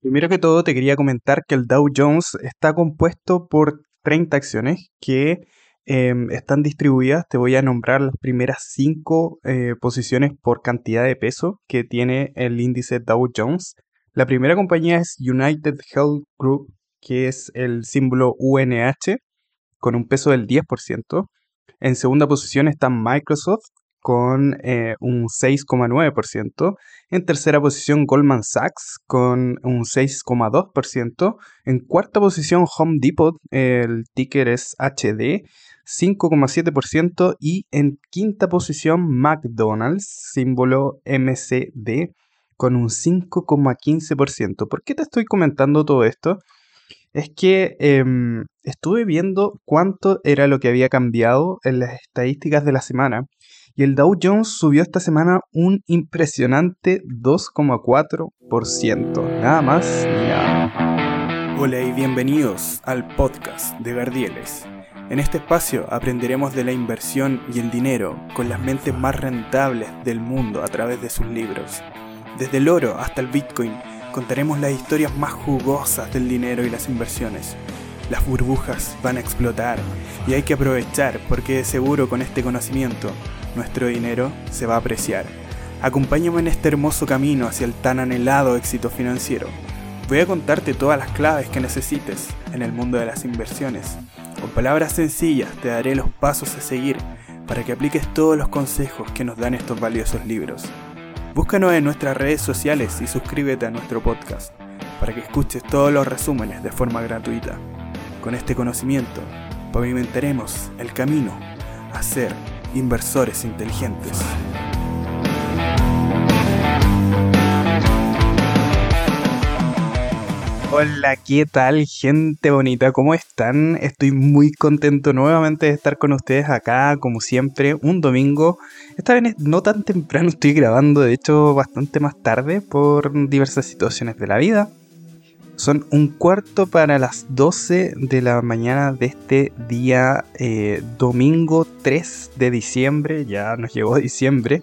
Primero que todo, te quería comentar que el Dow Jones está compuesto por 30 acciones que em, están distribuidas. Te voy a nombrar las primeras 5 eh, posiciones por cantidad de peso que tiene el índice Dow Jones. La primera compañía es United Health Group, que es el símbolo UNH, con un peso del 10%. En segunda posición está Microsoft, con eh, un 6,9%. En tercera posición Goldman Sachs con un 6,2%. En cuarta posición Home Depot, el ticker es HD, 5,7%. Y en quinta posición McDonald's, símbolo MCD, con un 5,15%. ¿Por qué te estoy comentando todo esto? Es que em, estuve viendo cuánto era lo que había cambiado en las estadísticas de la semana y el Dow Jones subió esta semana un impresionante 2,4%. Nada más ni nada. Hola y bienvenidos al podcast de Gardieles. En este espacio aprenderemos de la inversión y el dinero con las mentes más rentables del mundo a través de sus libros. Desde el oro hasta el Bitcoin contaremos las historias más jugosas del dinero y las inversiones. Las burbujas van a explotar y hay que aprovechar porque de seguro con este conocimiento nuestro dinero se va a apreciar. Acompáñame en este hermoso camino hacia el tan anhelado éxito financiero. Voy a contarte todas las claves que necesites en el mundo de las inversiones. Con palabras sencillas te daré los pasos a seguir para que apliques todos los consejos que nos dan estos valiosos libros. Búscanos en nuestras redes sociales y suscríbete a nuestro podcast para que escuches todos los resúmenes de forma gratuita. Con este conocimiento pavimentaremos el camino a ser inversores inteligentes. Hola, ¿qué tal gente bonita? ¿Cómo están? Estoy muy contento nuevamente de estar con ustedes acá, como siempre, un domingo. Esta vez no tan temprano estoy grabando, de hecho bastante más tarde por diversas situaciones de la vida. Son un cuarto para las 12 de la mañana de este día eh, domingo 3 de diciembre, ya nos llegó diciembre,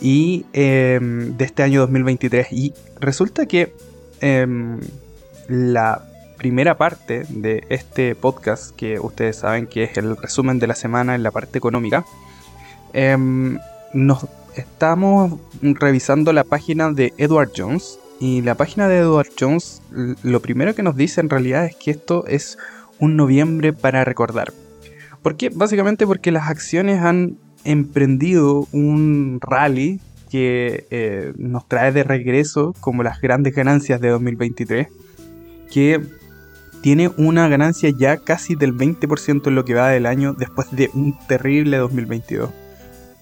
y em, de este año 2023. Y resulta que em, la primera parte de este podcast, que ustedes saben que es el resumen de la semana en la parte económica, em, nos estamos revisando la página de Edward Jones y la página de Edward Jones, lo primero que nos dice en realidad es que esto es un noviembre para recordar. ¿Por qué? Básicamente porque las acciones han emprendido un rally que eh, nos trae de regreso como las grandes ganancias de 2023, que tiene una ganancia ya casi del 20% en lo que va del año después de un terrible 2022.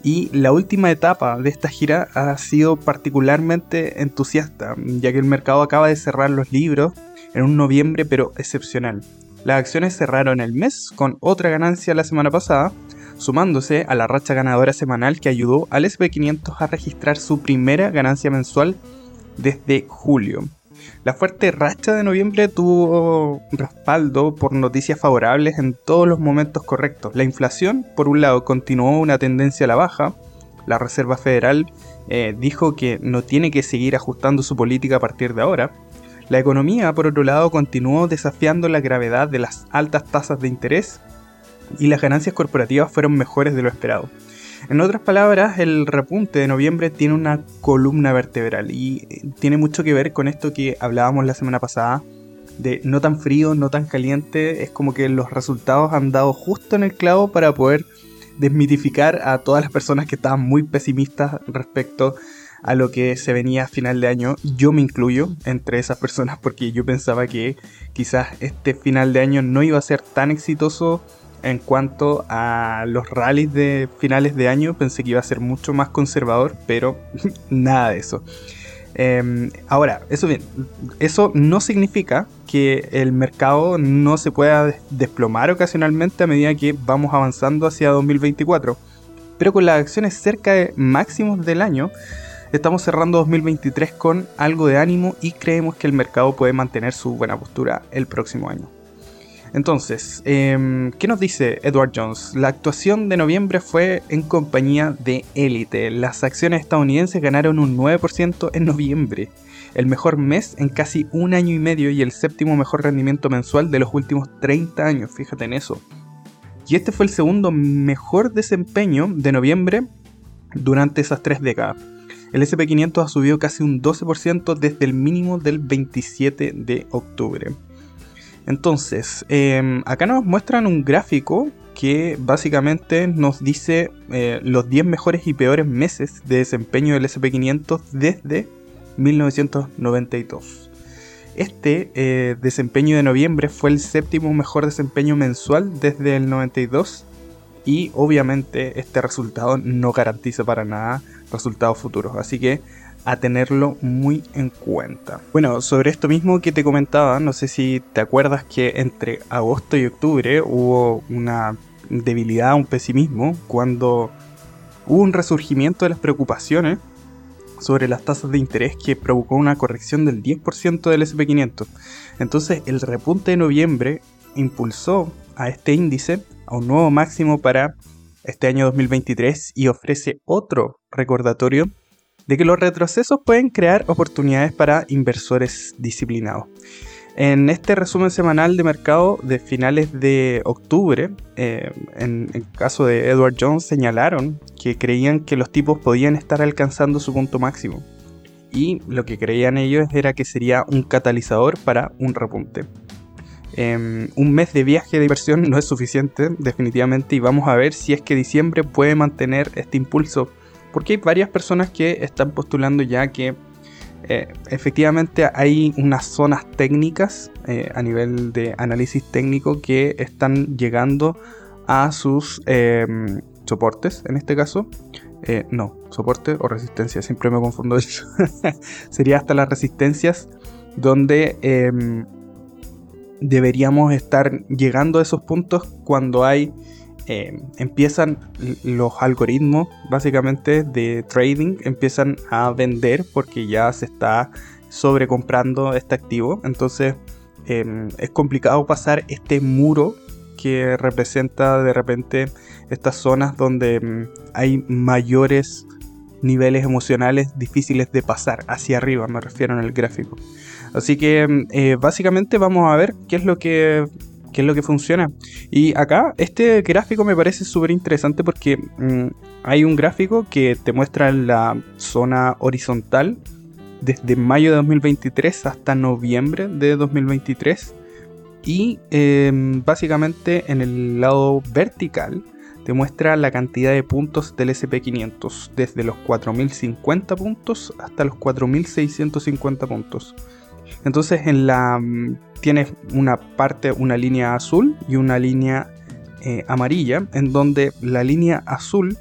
Y la última etapa de esta gira ha sido particularmente entusiasta, ya que el mercado acaba de cerrar los libros en un noviembre pero excepcional. Las acciones cerraron el mes con otra ganancia la semana pasada, sumándose a la racha ganadora semanal que ayudó al SP500 a registrar su primera ganancia mensual desde julio. La fuerte racha de noviembre tuvo respaldo por noticias favorables en todos los momentos correctos. La inflación, por un lado, continuó una tendencia a la baja. La Reserva Federal eh, dijo que no tiene que seguir ajustando su política a partir de ahora. La economía, por otro lado, continuó desafiando la gravedad de las altas tasas de interés y las ganancias corporativas fueron mejores de lo esperado. En otras palabras, el repunte de noviembre tiene una columna vertebral y eh, tiene mucho que ver con esto que hablábamos la semana pasada, de no tan frío, no tan caliente, es como que los resultados han dado justo en el clavo para poder desmitificar a todas las personas que estaban muy pesimistas respecto a lo que se venía a final de año. Yo me incluyo entre esas personas porque yo pensaba que quizás este final de año no iba a ser tan exitoso en cuanto a los rallies de finales de año, pensé que iba a ser mucho más conservador, pero nada de eso. Em, ahora, eso bien, eso no significa que el mercado no se pueda desplomar ocasionalmente a medida que vamos avanzando hacia 2024. Pero con las acciones cerca de máximos del año, estamos cerrando 2023 con algo de ánimo y creemos que el mercado puede mantener su buena postura el próximo año. Entonces, em, ¿qué nos dice Edward Jones? La actuación de noviembre fue en compañía de élite. Las acciones estadounidenses ganaron un 9% en noviembre. el mejor mes en casi un año y medio y el séptimo mejor rendimiento mensual de los últimos 30 años, fíjate en eso. Y este fue el segundo mejor desempeño de noviembre durante esas tres décadas. El SP500 ha subido casi un 12% desde el mínimo del 27 de octubre. Entonces, em, acá nos muestran un gráfico que básicamente nos dice eh, los 10 mejores y peores meses de desempeño del SP500 desde 1992. Este eh, desempeño de noviembre fue el séptimo mejor desempeño mensual desde el 92 y obviamente este resultado no garantiza para nada resultados futuros, así que a tenerlo muy en cuenta. Bueno, sobre esto mismo que te comentaba, no sé si te acuerdas que entre agosto y octubre hubo una debilidad, un pesimismo, cuando hubo un resurgimiento de las preocupaciones sobre las tasas de interés que provocó una corrección del 10% del SP500. Entonces el repunte de noviembre impulsó a este índice a un nuevo máximo para este año 2023 y ofrece otro recordatorio de que los retrocesos pueden crear oportunidades para inversores disciplinados. En este resumen semanal de mercado de finales de octubre, eh, en el caso de Edward Jones, señalaron que creían que los tipos podían estar alcanzando su punto máximo. Y lo que creían ellos era que sería un catalizador para un repunte. Em, un mes de viaje de inversión no es suficiente, definitivamente, y vamos a ver si es que diciembre puede mantener este impulso. Porque hay varias personas que están postulando ya que eh, efectivamente hay unas zonas técnicas eh, a nivel de análisis técnico que están llegando a sus em, soportes, en este caso. Eh, no, soporte o resistencia, siempre me confundo eso. Sería hasta las resistencias donde em, deberíamos estar llegando a esos puntos cuando hay eh, empiezan los algoritmos básicamente de trading, empiezan a vender porque ya se está sobrecomprando este activo. Entonces em, es complicado pasar este muro que representa de repente estas zonas donde em, hay mayores niveles emocionales difíciles de pasar hacia arriba, me refiero en el gráfico. Así que em, eh, básicamente vamos a ver qué es lo que qué es lo que funciona. Y acá este gráfico me parece súper interesante porque mm, hay un gráfico que te muestra la zona horizontal desde mayo de 2023 hasta noviembre de 2023. Y em, básicamente en el lado vertical te muestra la cantidad de puntos del SP500 desde los 4050 puntos hasta los 4650 puntos. Entonces en la mm, tienes una parte, una línea azul y una línea eh, amarilla, en donde la línea azul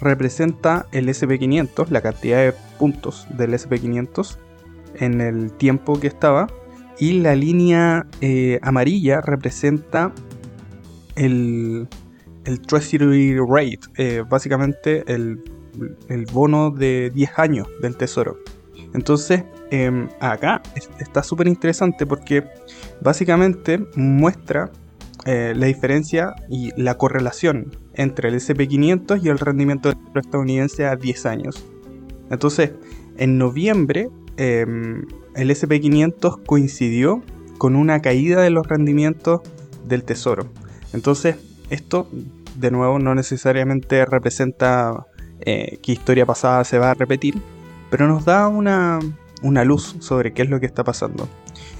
representa el SP500, la cantidad de puntos del SP500 en el tiempo que estaba, y la línea eh, amarilla representa el, Treasury Rate, eh, básicamente el bono de 10 años del tesoro. Entonces, em, acá está súper interesante porque básicamente muestra eh, la diferencia y la correlación entre el SP500 y el rendimiento estadounidense a 10 años. Entonces, en noviembre, em, el SP500 coincidió con una caída de los rendimientos del tesoro. Entonces, esto, de nuevo, no necesariamente representa eh, que historia pasada se va a repetir, pero nos da una, luz sobre qué es lo que está pasando.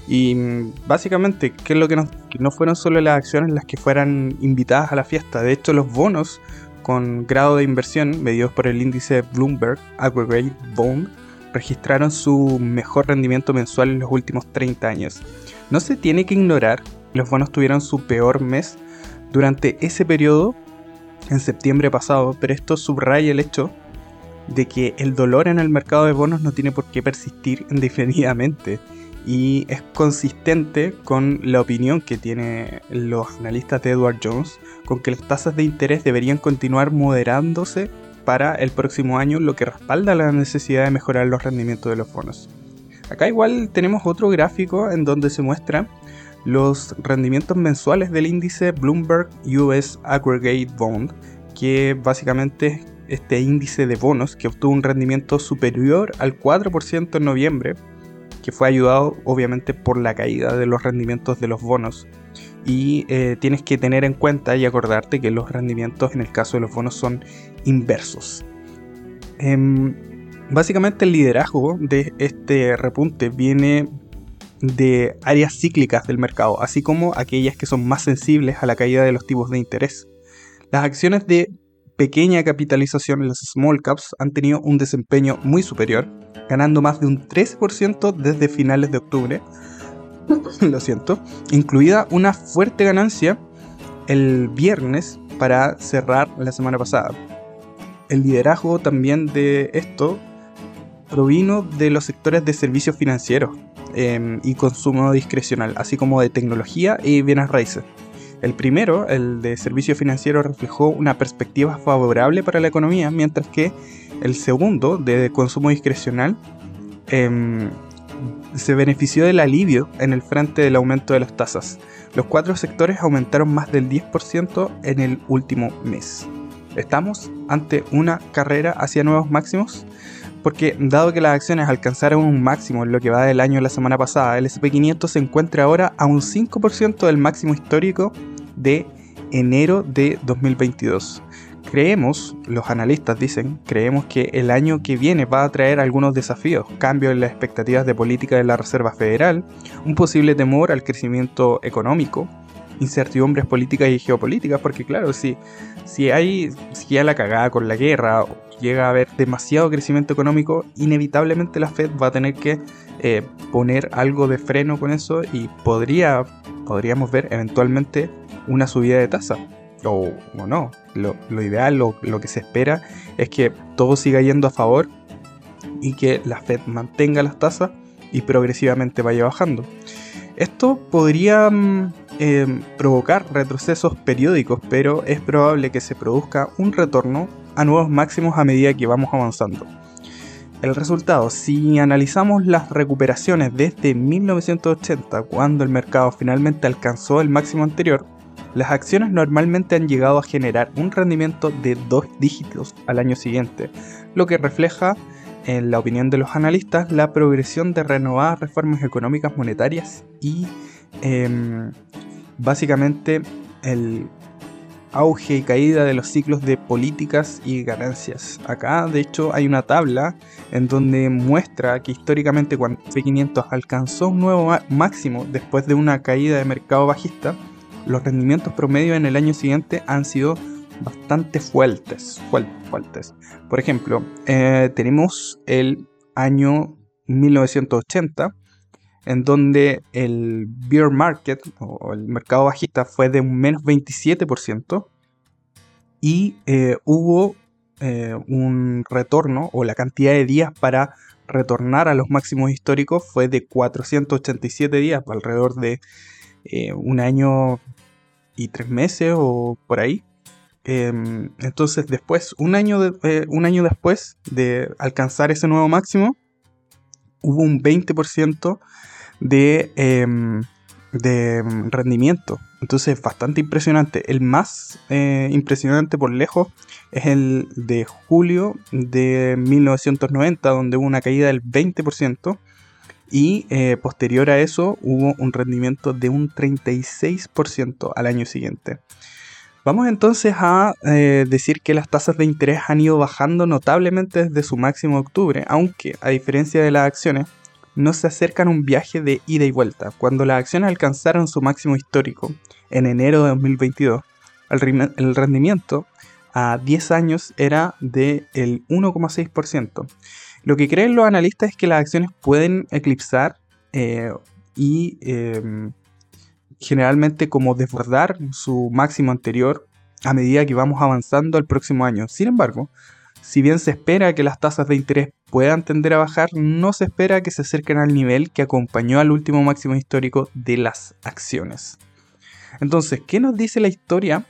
Y mm, básicamente, ¿qué es lo que, no fueron solo las acciones las que fueran invitadas a la fiesta? De hecho, los bonos con grado de inversión medidos por el índice Bloomberg Aggregate Bond registraron su mejor rendimiento mensual en los últimos 30 años. No se tiene que ignorar que los bonos tuvieron su peor mes durante ese periodo en septiembre pasado, pero esto subraya el hecho de que el dolor en el mercado de bonos no tiene por qué persistir indefinidamente y es consistente con la opinión que tienen los analistas de Edward Jones con que las tasas de interés deberían continuar moderándose para el próximo año, lo que respalda la necesidad de mejorar los rendimientos de los bonos. Acá igual tenemos otro gráfico en donde se muestra los rendimientos mensuales del índice Bloomberg US Aggregate Bond, que básicamente este índice de bonos que obtuvo un rendimiento superior al 4% en noviembre que fue ayudado obviamente por la caída de los rendimientos de los bonos. Y eh, tienes que tener en cuenta y acordarte que los rendimientos en el caso de los bonos son inversos. Em, básicamente el liderazgo de este repunte viene de áreas cíclicas del mercado, así como aquellas que son más sensibles a la caída de los tipos de interés. Las acciones de pequeña capitalización, las small caps, han tenido un desempeño muy superior, ganando más de un 13% desde finales de octubre, lo siento, incluida una fuerte ganancia el viernes para cerrar la semana pasada. El liderazgo también de esto provino de los sectores de servicios financieros em, y consumo discrecional, así como de tecnología y bienes raíces. El primero, el de servicios financieros, reflejó una perspectiva favorable para la economía, mientras que el segundo, de consumo discrecional, em, se benefició del alivio en el frente del aumento de las tasas. Los cuatro sectores aumentaron más del 10% en el último mes. ¿Estamos ante una carrera hacia nuevos máximos? porque dado que las acciones alcanzaron un máximo en lo que va del año la semana pasada, el SP500 se encuentra ahora a un 5% del máximo histórico de enero de 2022. Creemos, los analistas dicen, creemos que el año que viene va a traer algunos desafíos, cambios en las expectativas de política de la Reserva Federal, un posible temor al crecimiento económico, incertidumbres políticas y geopolíticas, porque claro, si, si hay si hay la cagada con la guerra llega a haber demasiado crecimiento económico, inevitablemente la Fed va a tener que eh, poner algo de freno con eso y podría, podríamos ver eventualmente una subida de tasa. O, no, lo, ideal, lo, lo que se espera es que todo siga yendo a favor y que la Fed mantenga las tasas y progresivamente vaya bajando. Esto podría mm, eh, provocar retrocesos periódicos, pero es probable que se produzca un retorno a nuevos máximos a medida que vamos avanzando. El resultado, si analizamos las recuperaciones desde 1980, cuando el mercado finalmente alcanzó el máximo anterior, las acciones normalmente han llegado a generar un rendimiento de dos dígitos al año siguiente, lo que refleja, en la opinión de los analistas, la progresión de renovadas reformas económicas monetarias y em, básicamente el auge y caída de los ciclos de políticas y ganancias. Acá, de hecho, hay una tabla en donde muestra que históricamente cuando F500 alcanzó un nuevo máximo después de una caída de mercado bajista, los rendimientos promedio en el año siguiente han sido bastante fuertes. fuertes. Por ejemplo, eh, tenemos el año 1980, en donde el beer market o el mercado bajista fue de un menos 27% y eh, hubo eh, un retorno o la cantidad de días para retornar a los máximos históricos fue de 487 días, alrededor de eh, un año y tres meses o por ahí. Em, entonces después, un año, un año después de alcanzar ese nuevo máximo, hubo un 20% de, em, de rendimiento. Entonces es bastante impresionante. El más eh, impresionante por lejos es el de julio de 1990, donde hubo una caída del 20%. Y eh, posterior a eso hubo un rendimiento de un 36% al año siguiente. Vamos entonces a eh, decir que las tasas de interés han ido bajando notablemente desde su máximo de octubre, aunque a diferencia de las acciones, no se acercan a un viaje de ida y vuelta. Cuando las acciones alcanzaron su máximo histórico en enero de 2022, el, rendimiento a 10 años era del 1,6%. Lo que creen los analistas es que las acciones pueden eclipsar eh, y em, generalmente como desbordar su máximo anterior a medida que vamos avanzando al próximo año. Sin embargo, si bien se espera que las tasas de interés puedan tender a bajar, no se espera que se acerquen al nivel que acompañó al último máximo histórico de las acciones. Entonces, ¿qué nos dice la historia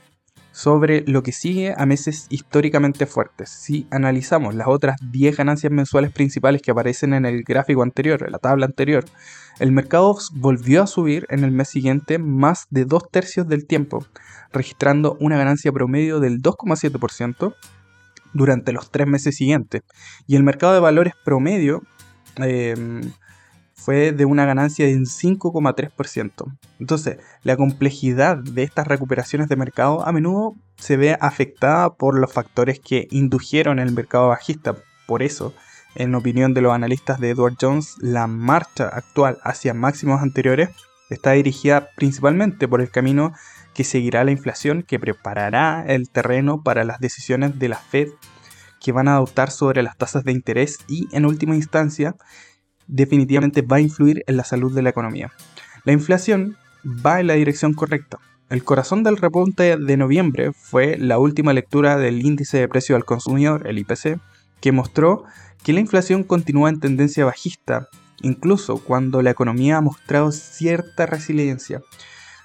sobre lo que sigue a meses históricamente fuertes? Si analizamos las otras 10 ganancias mensuales principales que aparecen en el gráfico anterior, en la tabla anterior, el mercado volvió a subir en el mes siguiente más de dos tercios del tiempo, registrando una ganancia promedio del 2,7% durante los tres meses siguientes. Y el mercado de valores promedio em, fue de una ganancia de un 5,3%. Entonces, la complejidad de estas recuperaciones de mercado a menudo se ve afectada por los factores que indujeron el mercado bajista. Por eso, en opinión de los analistas de Edward Jones, la marcha actual hacia máximos anteriores está dirigida principalmente por el camino que seguirá la inflación, que preparará el terreno para las decisiones de la Fed que van a adoptar sobre las tasas de interés y, en última instancia, definitivamente va a influir en la salud de la economía. La inflación va en la dirección correcta. El corazón del repunte de noviembre fue la última lectura del índice de precio al consumidor, el IPC, que mostró que la inflación continúa en tendencia bajista, incluso cuando la economía ha mostrado cierta resiliencia.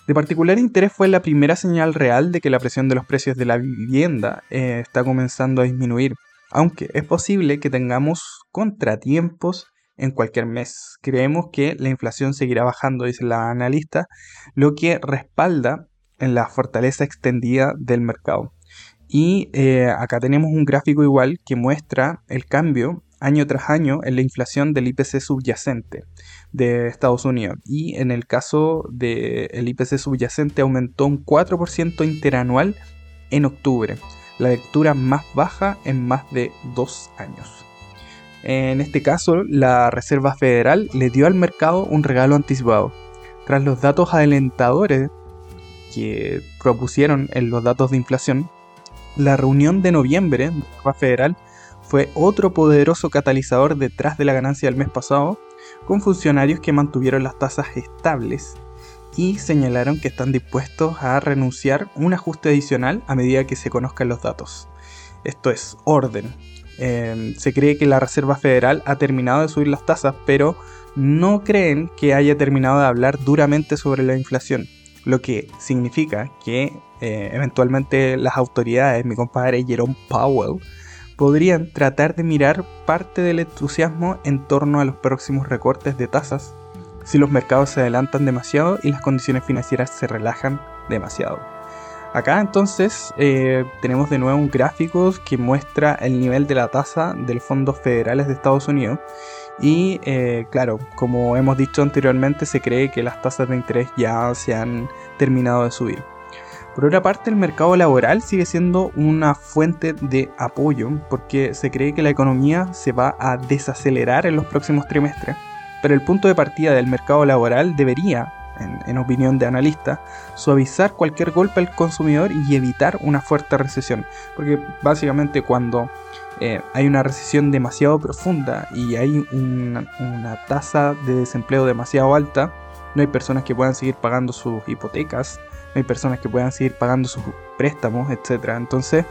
De particular interés fue la primera señal real de que la presión de los precios de la vivienda eh, está comenzando a disminuir, aunque es posible que tengamos contratiempos en cualquier mes. Creemos que la inflación seguirá bajando, dice la analista, lo que respalda en la fortaleza extendida del mercado. Y eh, acá tenemos un gráfico igual que muestra el cambio año tras año en la inflación del IPC subyacente de Estados Unidos. Y en el caso del IPC subyacente aumentó un 4% interanual en octubre, la lectura más baja en más de dos años. En este caso, la Reserva Federal le dio al mercado un regalo anticipado. Tras los datos alentadores que propusieron en los datos de inflación, la reunión de noviembre de la Reserva Federal fue otro poderoso catalizador detrás de la ganancia del mes pasado, con funcionarios que mantuvieron las tasas estables y señalaron que están dispuestos a renunciar un ajuste adicional a medida que se conozcan los datos. Esto es orden, Em, se cree que la Reserva Federal ha terminado de subir las tasas, pero no creen que haya terminado de hablar duramente sobre la inflación, lo que significa que eh, eventualmente las autoridades, mi compadre Jerome Powell, podrían tratar de mirar parte del entusiasmo en torno a los próximos recortes de tasas si los mercados se adelantan demasiado y las condiciones financieras se relajan demasiado. Acá entonces eh, tenemos de nuevo un gráfico que muestra el nivel de la tasa de fondos federales de Estados Unidos. Y eh, claro, como hemos dicho anteriormente, se cree que las tasas de interés ya se han terminado de subir. Por otra parte, el mercado laboral sigue siendo una fuente de apoyo porque se cree que la economía se va a desacelerar en los próximos trimestres. Pero el punto de partida del mercado laboral debería en, opinión de analistas, suavizar cualquier golpe al consumidor y evitar una fuerte recesión. Porque básicamente cuando eh, hay una recesión demasiado profunda y hay una, tasa de desempleo demasiado alta, no hay personas que puedan seguir pagando sus hipotecas, no hay personas que puedan seguir pagando sus préstamos, etc. Entonces,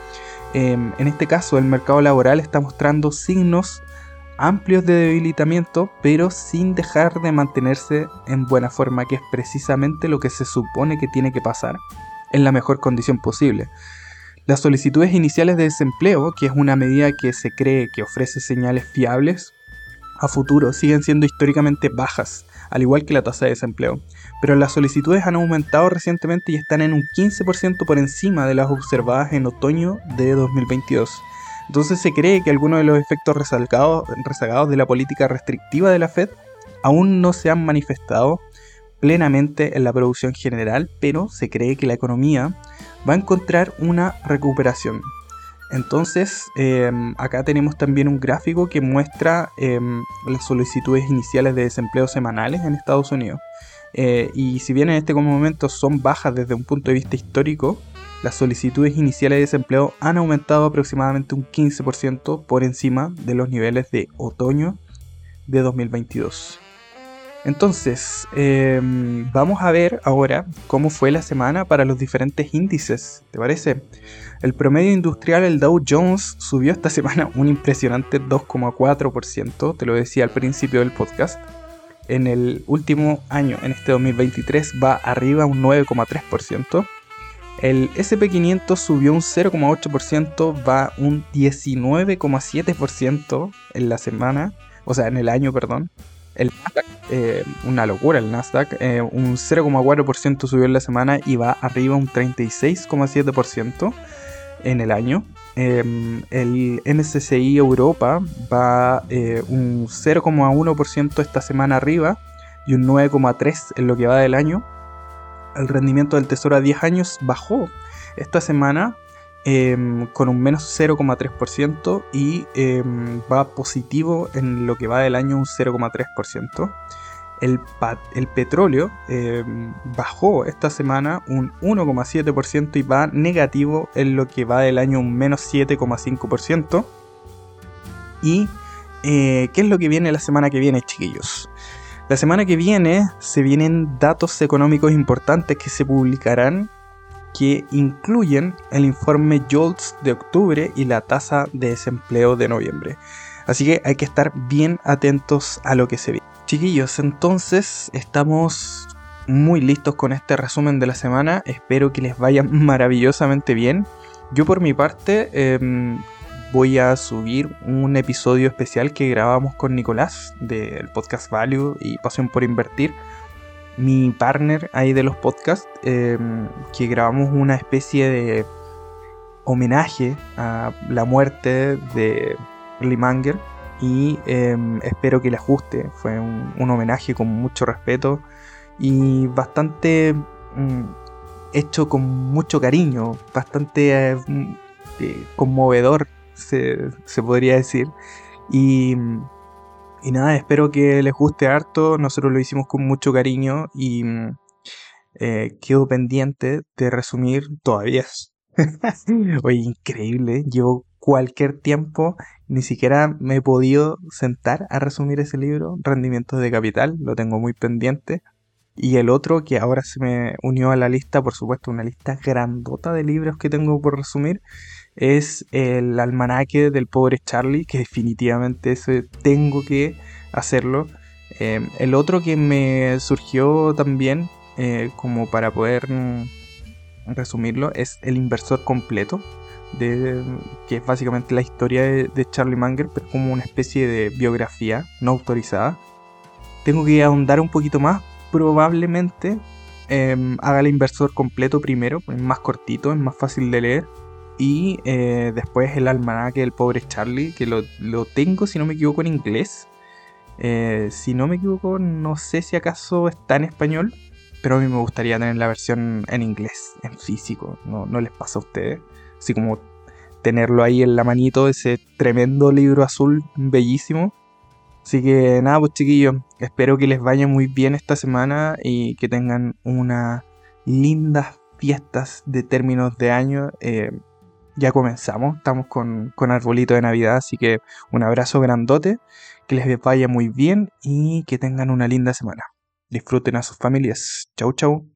em, en este caso, el mercado laboral está mostrando signos amplios de debilitamiento, pero sin dejar de mantenerse en buena forma, que es precisamente lo que se supone que tiene que pasar en la mejor condición posible. Las solicitudes iniciales de desempleo, que es una medida que se cree que ofrece señales fiables a futuro, siguen siendo históricamente bajas, al igual que la tasa de desempleo. Pero las solicitudes han aumentado recientemente y están en un 15% por encima de las observadas en otoño de 2022. Entonces se cree que algunos de los efectos rezagados de la política restrictiva de la Fed aún no se han manifestado plenamente en la producción general, pero se cree que la economía va a encontrar una recuperación. Entonces, em, acá tenemos también un gráfico que muestra em, las solicitudes iniciales de desempleo semanales en Estados Unidos. Eh, y si bien en este momento son bajas desde un punto de vista histórico, las solicitudes iniciales de desempleo han aumentado aproximadamente un 15% por encima de los niveles de otoño de 2022. Entonces, em, vamos a ver ahora cómo fue la semana para los diferentes índices, ¿te parece? El promedio industrial, el Dow Jones, subió esta semana un impresionante 2,4%, te lo decía al principio del podcast. En el último año, en este 2023, va arriba un 9,3%. El SP500 subió un 0,8%, va un 19,7% en la semana, o sea, en el año, perdón. El Nasdaq, eh, una locura el Nasdaq, eh, un 0,4% subió en la semana y va arriba un 36,7% en el año. Em, el MSCI Europa va eh, un 0,1% esta semana arriba y un 9,3% en lo que va del año. El rendimiento del tesoro a 10 años bajó esta semana em, con un menos 0,3% y em, va positivo en lo que va del año un 0,3% el, el petróleo em, bajó esta semana un 1,7% y va negativo en lo que va del año un menos 7,5%. ¿Y eh, qué es lo que viene la semana que viene, chiquillos? La semana que viene se vienen datos económicos importantes que se publicarán que incluyen el informe JOLTS de octubre y la tasa de desempleo de noviembre. Así que hay que estar bien atentos a lo que se viene. Chiquillos, entonces estamos muy listos con este resumen de la semana. Espero que les vaya maravillosamente bien. Yo por mi parte em, voy a subir un episodio especial que grabamos con Nicolás del podcast Value y Pasión por Invertir. Mi partner ahí de los podcasts, em, que grabamos una especie de homenaje a la muerte de Limanger y em, espero que le ajuste. Fue un, homenaje con mucho respeto y bastante mm, hecho con mucho cariño, bastante eh, mm, eh, conmovedor, se, podría decir. Y, y, nada, espero que les guste harto. Nosotros lo hicimos con mucho cariño y eh, quedo pendiente de resumir todavía. Oye, increíble, llevo cualquier tiempo, ni siquiera me he podido sentar a resumir ese libro, Rendimientos de Capital, lo tengo muy pendiente. Y el otro que ahora se me unió a la lista, por supuesto, una lista grandota de libros que tengo por resumir, es el almanaque del pobre Charlie, que definitivamente ese tengo que hacerlo. Em, el otro que me surgió también, eh, como para poder mm, resumirlo, es El inversor completo de, que es básicamente la historia de, Charlie Munger, pero como una especie de biografía no autorizada. Tengo que ahondar un poquito más, probablemente em, haga el inversor completo primero, es más cortito, es más fácil de leer. Y eh, después el almanaque del pobre Charlie, que lo, tengo, si no me equivoco, en inglés. Eh, si no me equivoco, no sé si acaso está en español, pero a mí me gustaría tener la versión en inglés, en físico. No, no les pasa a ustedes así como tenerlo ahí en la manito, ese tremendo libro azul bellísimo. Así que nada, pues chiquillos, espero que les vaya muy bien esta semana y que tengan unas lindas fiestas de términos de año. Eh, ya comenzamos, estamos con, con arbolito de Navidad, así que un abrazo grandote, que les vaya muy bien y que tengan una linda semana. Disfruten a sus familias. Chau, chau.